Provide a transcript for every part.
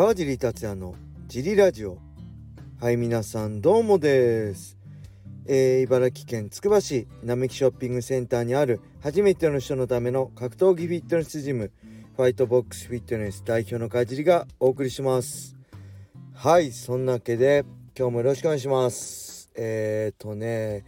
川尻達也のジリラジオ。はい皆さんどうもです、えー茨城県つくば市並木ショッピングセンターにある初めての人のための格闘技フィットネスジムファイトボックスフィットネス代表の川尻がお送りします。はいそんなわけで今日もよろしくお願いします。えーとね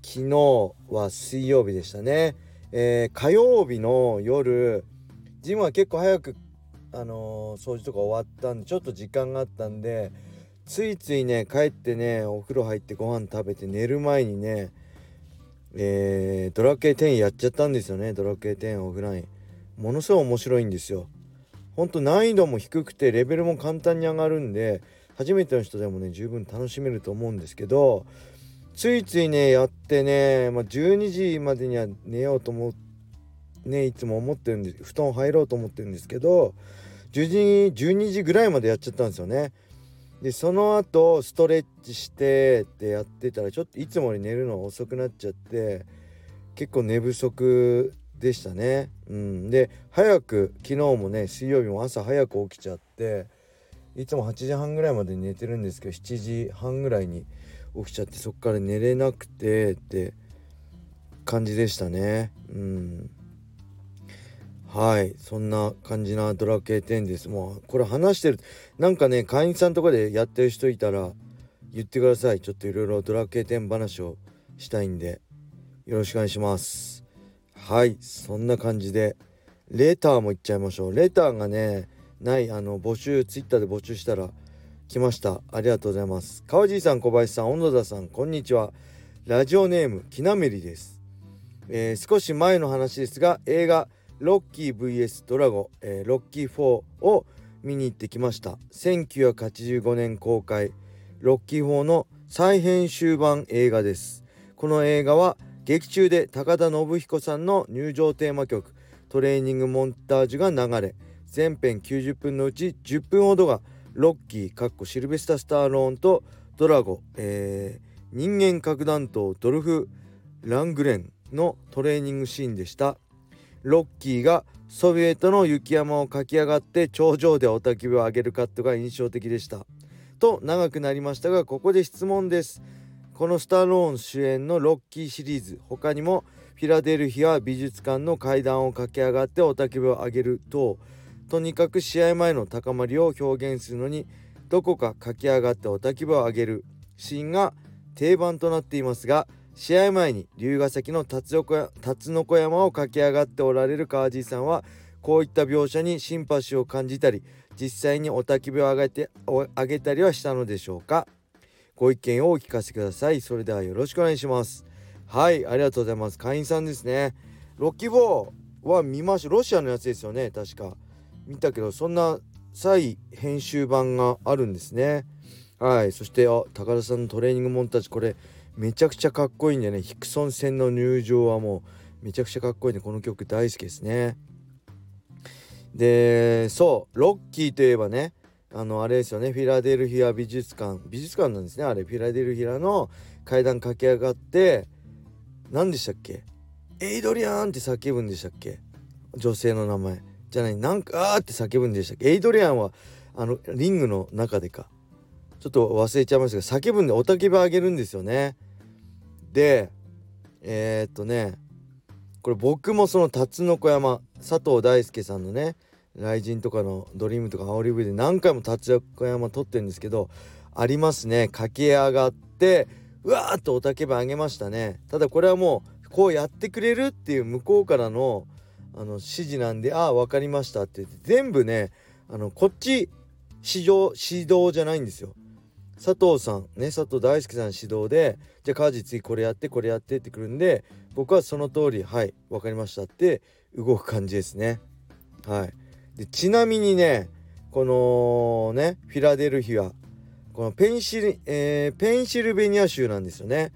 昨日は水曜日でしたね、えー火曜日の夜ジムは結構早くあのー掃除とか終わったんでちょっと時間があったんでついついね帰ってねお風呂入ってご飯食べて寝る前にねえードラクエ10やっちゃったんですよねドラクエ10オフライン。ものすごい面白いんですよ。ほんと難易度も低くてレベルも簡単に上がるんで初めての人でもね十分楽しめると思うんですけどついついねやってね、まあ、12時までには寝ようと思うねいつも思ってるんで布団入ろうと思ってるんですけど10時12時ぐらいまでやっちゃったんですよね。でその後ストレッチしてってやってたらちょっといつもより寝るの遅くなっちゃって結構寝不足でしたね。うん。で早く昨日もね水曜日も朝早く起きちゃっていつも8時半ぐらいまで寝てるんですけど7時半ぐらいに起きちゃってそっから寝れなくてって感じでしたね。うん。はい。そんな感じなドラクエ10です。もうこれ話してる。なんかね会員さんとかでやってる人いたら言ってください。ちょっといろいろドラクエ10話をしたいんで。よろしくお願いします。はい。そんな感じでレターもいっちゃいましょう。レターがねないあの募集ツイッターで募集したら来ました。ありがとうございます。川尻さん小林さん小野田さんこんにちは。ラジオネームきなめりです、えー少し前の話ですが映画ロッキー VS ドラゴン、えーロッキー4を見に行ってきました。1985年公開ロッキー4の再編集版映画です。この映画は劇中で高田信彦さんの入場テーマ曲トレーニングモンタージュが流れ全編90分のうち10分ほどがロッキーかっこシルベスタ・スターローンとドラゴ、えー人間核弾頭ドルフ・ラングレンのトレーニングシーンでした。ロッキーがソビエトの雪山を駆け上がって頂上で雄たけびを上げるカットが印象的でした。と長くなりましたがここで質問です。このスタローン主演のロッキーシリーズ他にもフィラデルフィア美術館の階段を駆け上がって雄たけびを上げる等とにかく試合前の高まりを表現するのにどこか駆け上がって雄たけびを上げるシーンが定番となっていますが試合前に龍ヶ崎の辰の子山を駆け上がっておられる川地さんはこういった描写にシンパシーを感じたり実際に雄たけびを上げてお上げたりはしたのでしょうか。ご意見をお聞かせください。それではよろしくお願いします。はいありがとうございます。会員さんですね。ロッキーボーは見ましたロシアのやつですよね。確か。見たけどそんな再編集版があるんですね。はいそしてあ高田さんのトレーニングモンタージュこれめちゃくちゃかっこいいんでね。ヒクソン戦の入場はもうめちゃくちゃかっこいいんでこの曲大好きですね。でそうロッキーといえばねあのあれですよね。フィラデルフィア美術館。美術館なんですねあれ。フィラデルフィアの階段駆け上がって何でしたっけ？エイドリアンって叫ぶんでしたっけ？女性の名前。じゃない。なんかあーって叫ぶんでしたっけ？エイドリアンはあのリングの中でか。ちょっと忘れちゃいましたけど叫ぶんで雄たけびあげるんですよね。でえー、っとねこれ僕もその辰の子山佐藤大輔さんのね雷神とかのドリームとか煽り V で何回も辰の子山撮ってるんですけどありますね。駆け上がってうわーっと雄たけびあげましたね。ただこれはもうこうやってくれるっていう向こうからのあの指示なんで「ああ分かりました」って言って全部ねあのこっち指導指導じゃないんですよ。佐藤さんね佐藤大輔さん指導でじゃあ川地次これやってこれやってってくるんで僕はその通りはい分かりましたって動く感じですね。はい。でちなみにねこのねフィラデルフィアこのペンシル、えーペンシルベニア州なんですよね。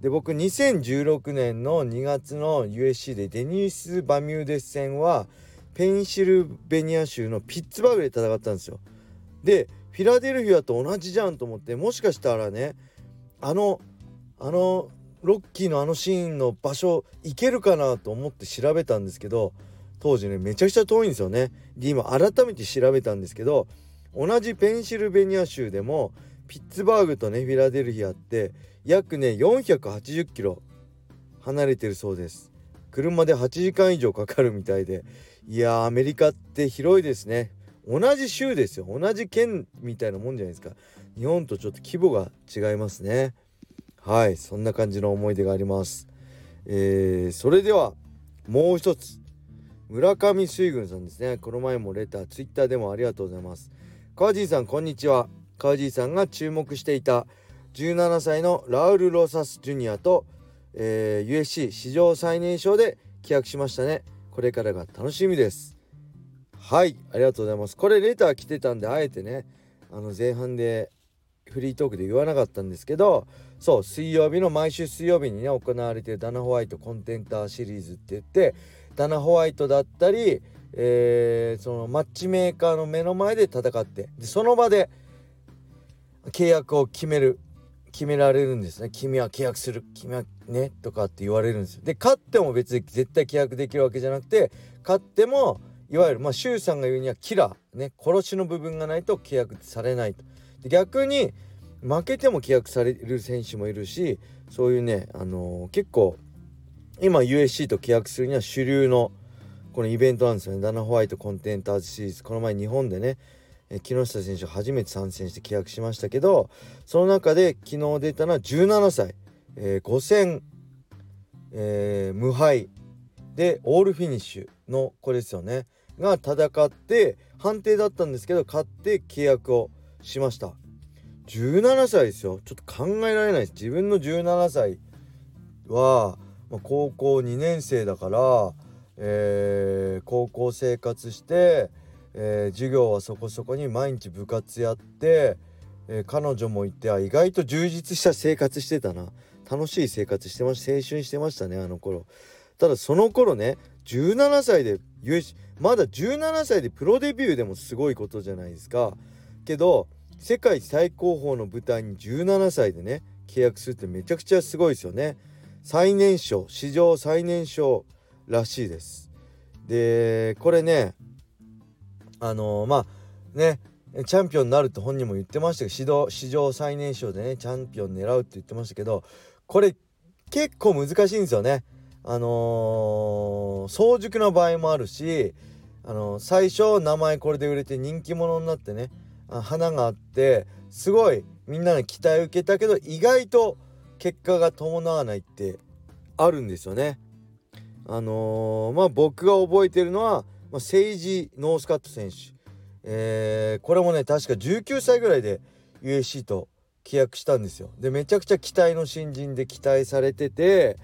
で僕2016年の2月の USC でデニス・バミューデス戦はペンシルベニア州のピッツバーグで戦ったんですよ。でフィラデルフィアと同じじゃんと思ってもしかしたらねあのあのロッキーのあのシーンの場所行けるかなと思って調べたんですけど当時ねめちゃくちゃ遠いんですよね。で今改めて調べたんですけど同じペンシルベニア州でもピッツバーグとねフィラデルフィアって約ね480キロ離れてるそうです。車で8時間以上かかるみたいで。いやアメリカって広いですね。同じ州ですよ。同じ県みたいなもんじゃないですか。日本とちょっと規模が違いますね。はい。そんな感じの思い出があります。えー、それではもう一つ。村上水軍さんですね。この前もレターツイッターでもありがとうございます。川尻さんこんにちは。川尻さんが注目していた17歳のラウル・ロサス・ジュニアと、えー、USC 史上最年少で契約しましたね。これからが楽しみです。はいありがとうございます。これレター来てたんであえてねあの前半でフリートークで言わなかったんですけどそう水曜日の毎週水曜日にね行われてるダナ・ホワイトコンテンターシリーズって言ってダナ・ホワイトだったり、えー、そのマッチメーカーの目の前で戦ってでその場で契約を決める決められるんですね。君は契約する君はねとかって言われるんですよ。で勝っても別に絶対契約できるわけじゃなくて勝ってもいわゆるまあ周さんが言うにはキラーね殺しの部分がないと契約されないと。で逆に負けても契約される選手もいるしそういうね、あのー、結構今 USC と契約するには主流のこのイベントなんですよね。ダナ・ホワイトコンテンターズシリーズ。この前日本でね木下選手初めて参戦して契約しましたけどその中で昨日出たのは17歳、えー、5戦、えー、無敗。でオールフィニッシュの子ですよね。が戦って判定だったんですけど勝って契約をしました。17歳ですよ。ちょっと考えられないです。自分の17歳は、まあ、高校2年生だから、えー、高校生活して、えー、授業はそこそこに毎日部活やって、えー、彼女もいてあ意外と充実した生活してたな。楽しい生活してました。青春してましたねあの頃。ただその頃ね17歳でまだ17歳でプロデビューでもすごいことじゃないですか。けど世界最高峰の舞台に17歳でね契約するってめちゃくちゃすごいですよね。最年少史上最年少らしいです。でこれねあのー、まあねチャンピオンになるって本人も言ってましたけど史上最年少でねチャンピオン狙うって言ってましたけどこれ結構難しいんですよね。あのー、早熟な場合もあるしあのー、最初名前これで売れて人気者になってね花があってすごいみんなの期待を受けたけど意外と結果が伴わないってあるんですよね。あのー、まあ僕が覚えてるのは、まあ、セイジ・ノースカット選手、えー、これもね確か19歳ぐらいで USC と契約したんですよ。でめちゃくちゃ期待の新人で期待されてて、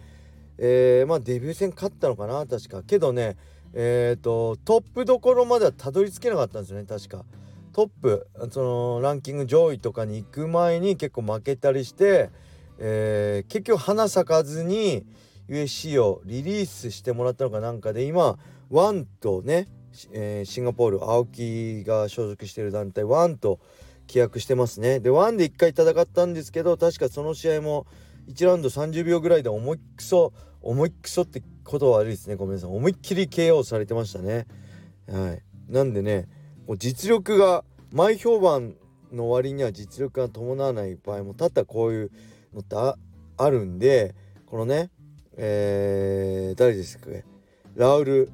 えー、まあデビュー戦勝ったのかな確か。けどねえ、ー、とトップどころまではたどり着けなかったんですよね確か。トップそのランキング上位とかに行く前に結構負けたりして、えー、結局花咲かずに USC をリリースしてもらったのかなんかで今 ONE とね、えー、シンガポール青木が所属している団体 ONE と契約してますねで ONE で1回戦ったんですけど確かその試合も1ラウンド30秒ぐらいで思いっくそ思いっくそってことは悪いですね。ごめんなさい。思いっきり KO されてましたね。はい。なんでね実力が前評判の割には実力が伴わない場合も多々こういうのってあるんでこのねえー、誰ですか？ねラウル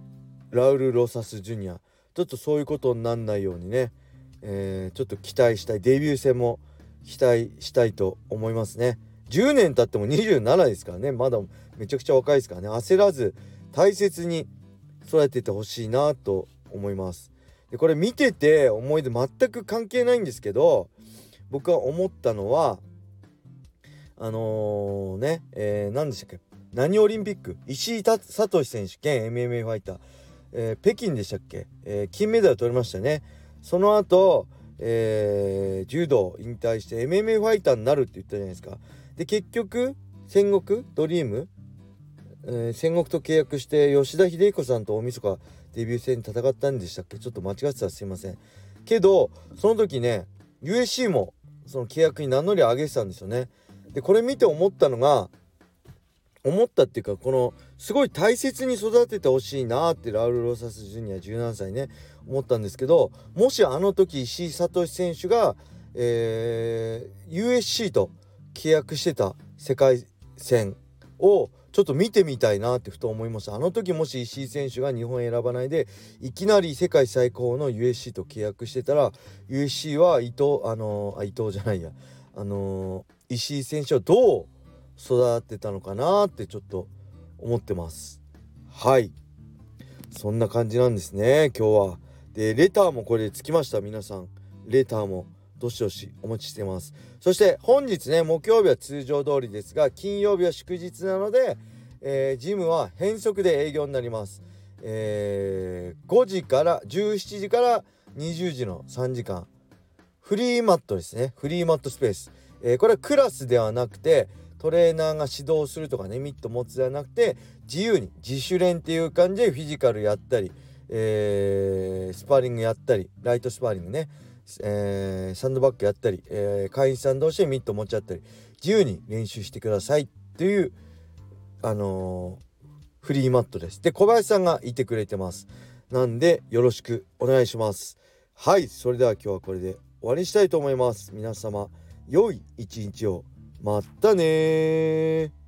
ラウル・ロサス・ジュニア。ちょっとそういうことになんないようにね、えー、ちょっと期待したい。デビュー戦も期待したいと思いますね。10年経っても27ですからね。まだめちゃくちゃ若いですからね。焦らず大切に育ててほしいなと思います。でこれ見てて思い出全く関係ないんですけど僕は思ったのはあのー、ね、えー、何でしたっけ？何オリンピック。石井聡選手兼 MMA ファイター、えー、北京でしたっけ、えー、金メダル取りましたね。その後、えー、柔道引退して MMA ファイターになるって言ったじゃないですか。で結局戦国ドリーム、えー、戦国と契約して吉田秀彦さんと大晦日デビュー戦に戦ったんでしたっけ？ちょっと間違ってたらすいません。けどその時ね USC もその契約に名乗り上げてたんですよね。でこれ見て思ったのが思ったっていうかこのすごい大切に育ててほしいなってラウル・ロサス・ジュニア17歳ね思ったんですけどもしあの時石井聡選手が、えー、USC と契約してた世界戦をちょっと見てみたいなってふと思いました。あの時もし石井選手が日本選ばないでいきなり世界最高の USC と契約してたら USC は伊藤あのあ伊藤じゃないや。あの石井選手をどう育ってたのかなってちょっと思ってます。はい。そんな感じなんですね今日は。でレターもこれでつきました皆さん。レターも。どしどしお待ちしてます。そして本日ね木曜日は通常通りですが金曜日は祝日なので、えー、ジムは変則で営業になります。えー、5時から17時から20時の3時間。フリーマットですね。フリーマットスペース、えー、これはクラスではなくてトレーナーが指導するとかねミット持つではなくて自由に自主練っていう感じでフィジカルやったり、えー、スパーリングやったりライトスパーリングね。えー、サンドバッグやったり、えー、会員さん同士でミット持ち合ったり自由に練習してくださいっていうあのー、フリーマットです。で小林さんがいてくれてます。なんでよろしくお願いします。はいそれでは今日はこれで終わりにしたいと思います。皆様良い一日を。またね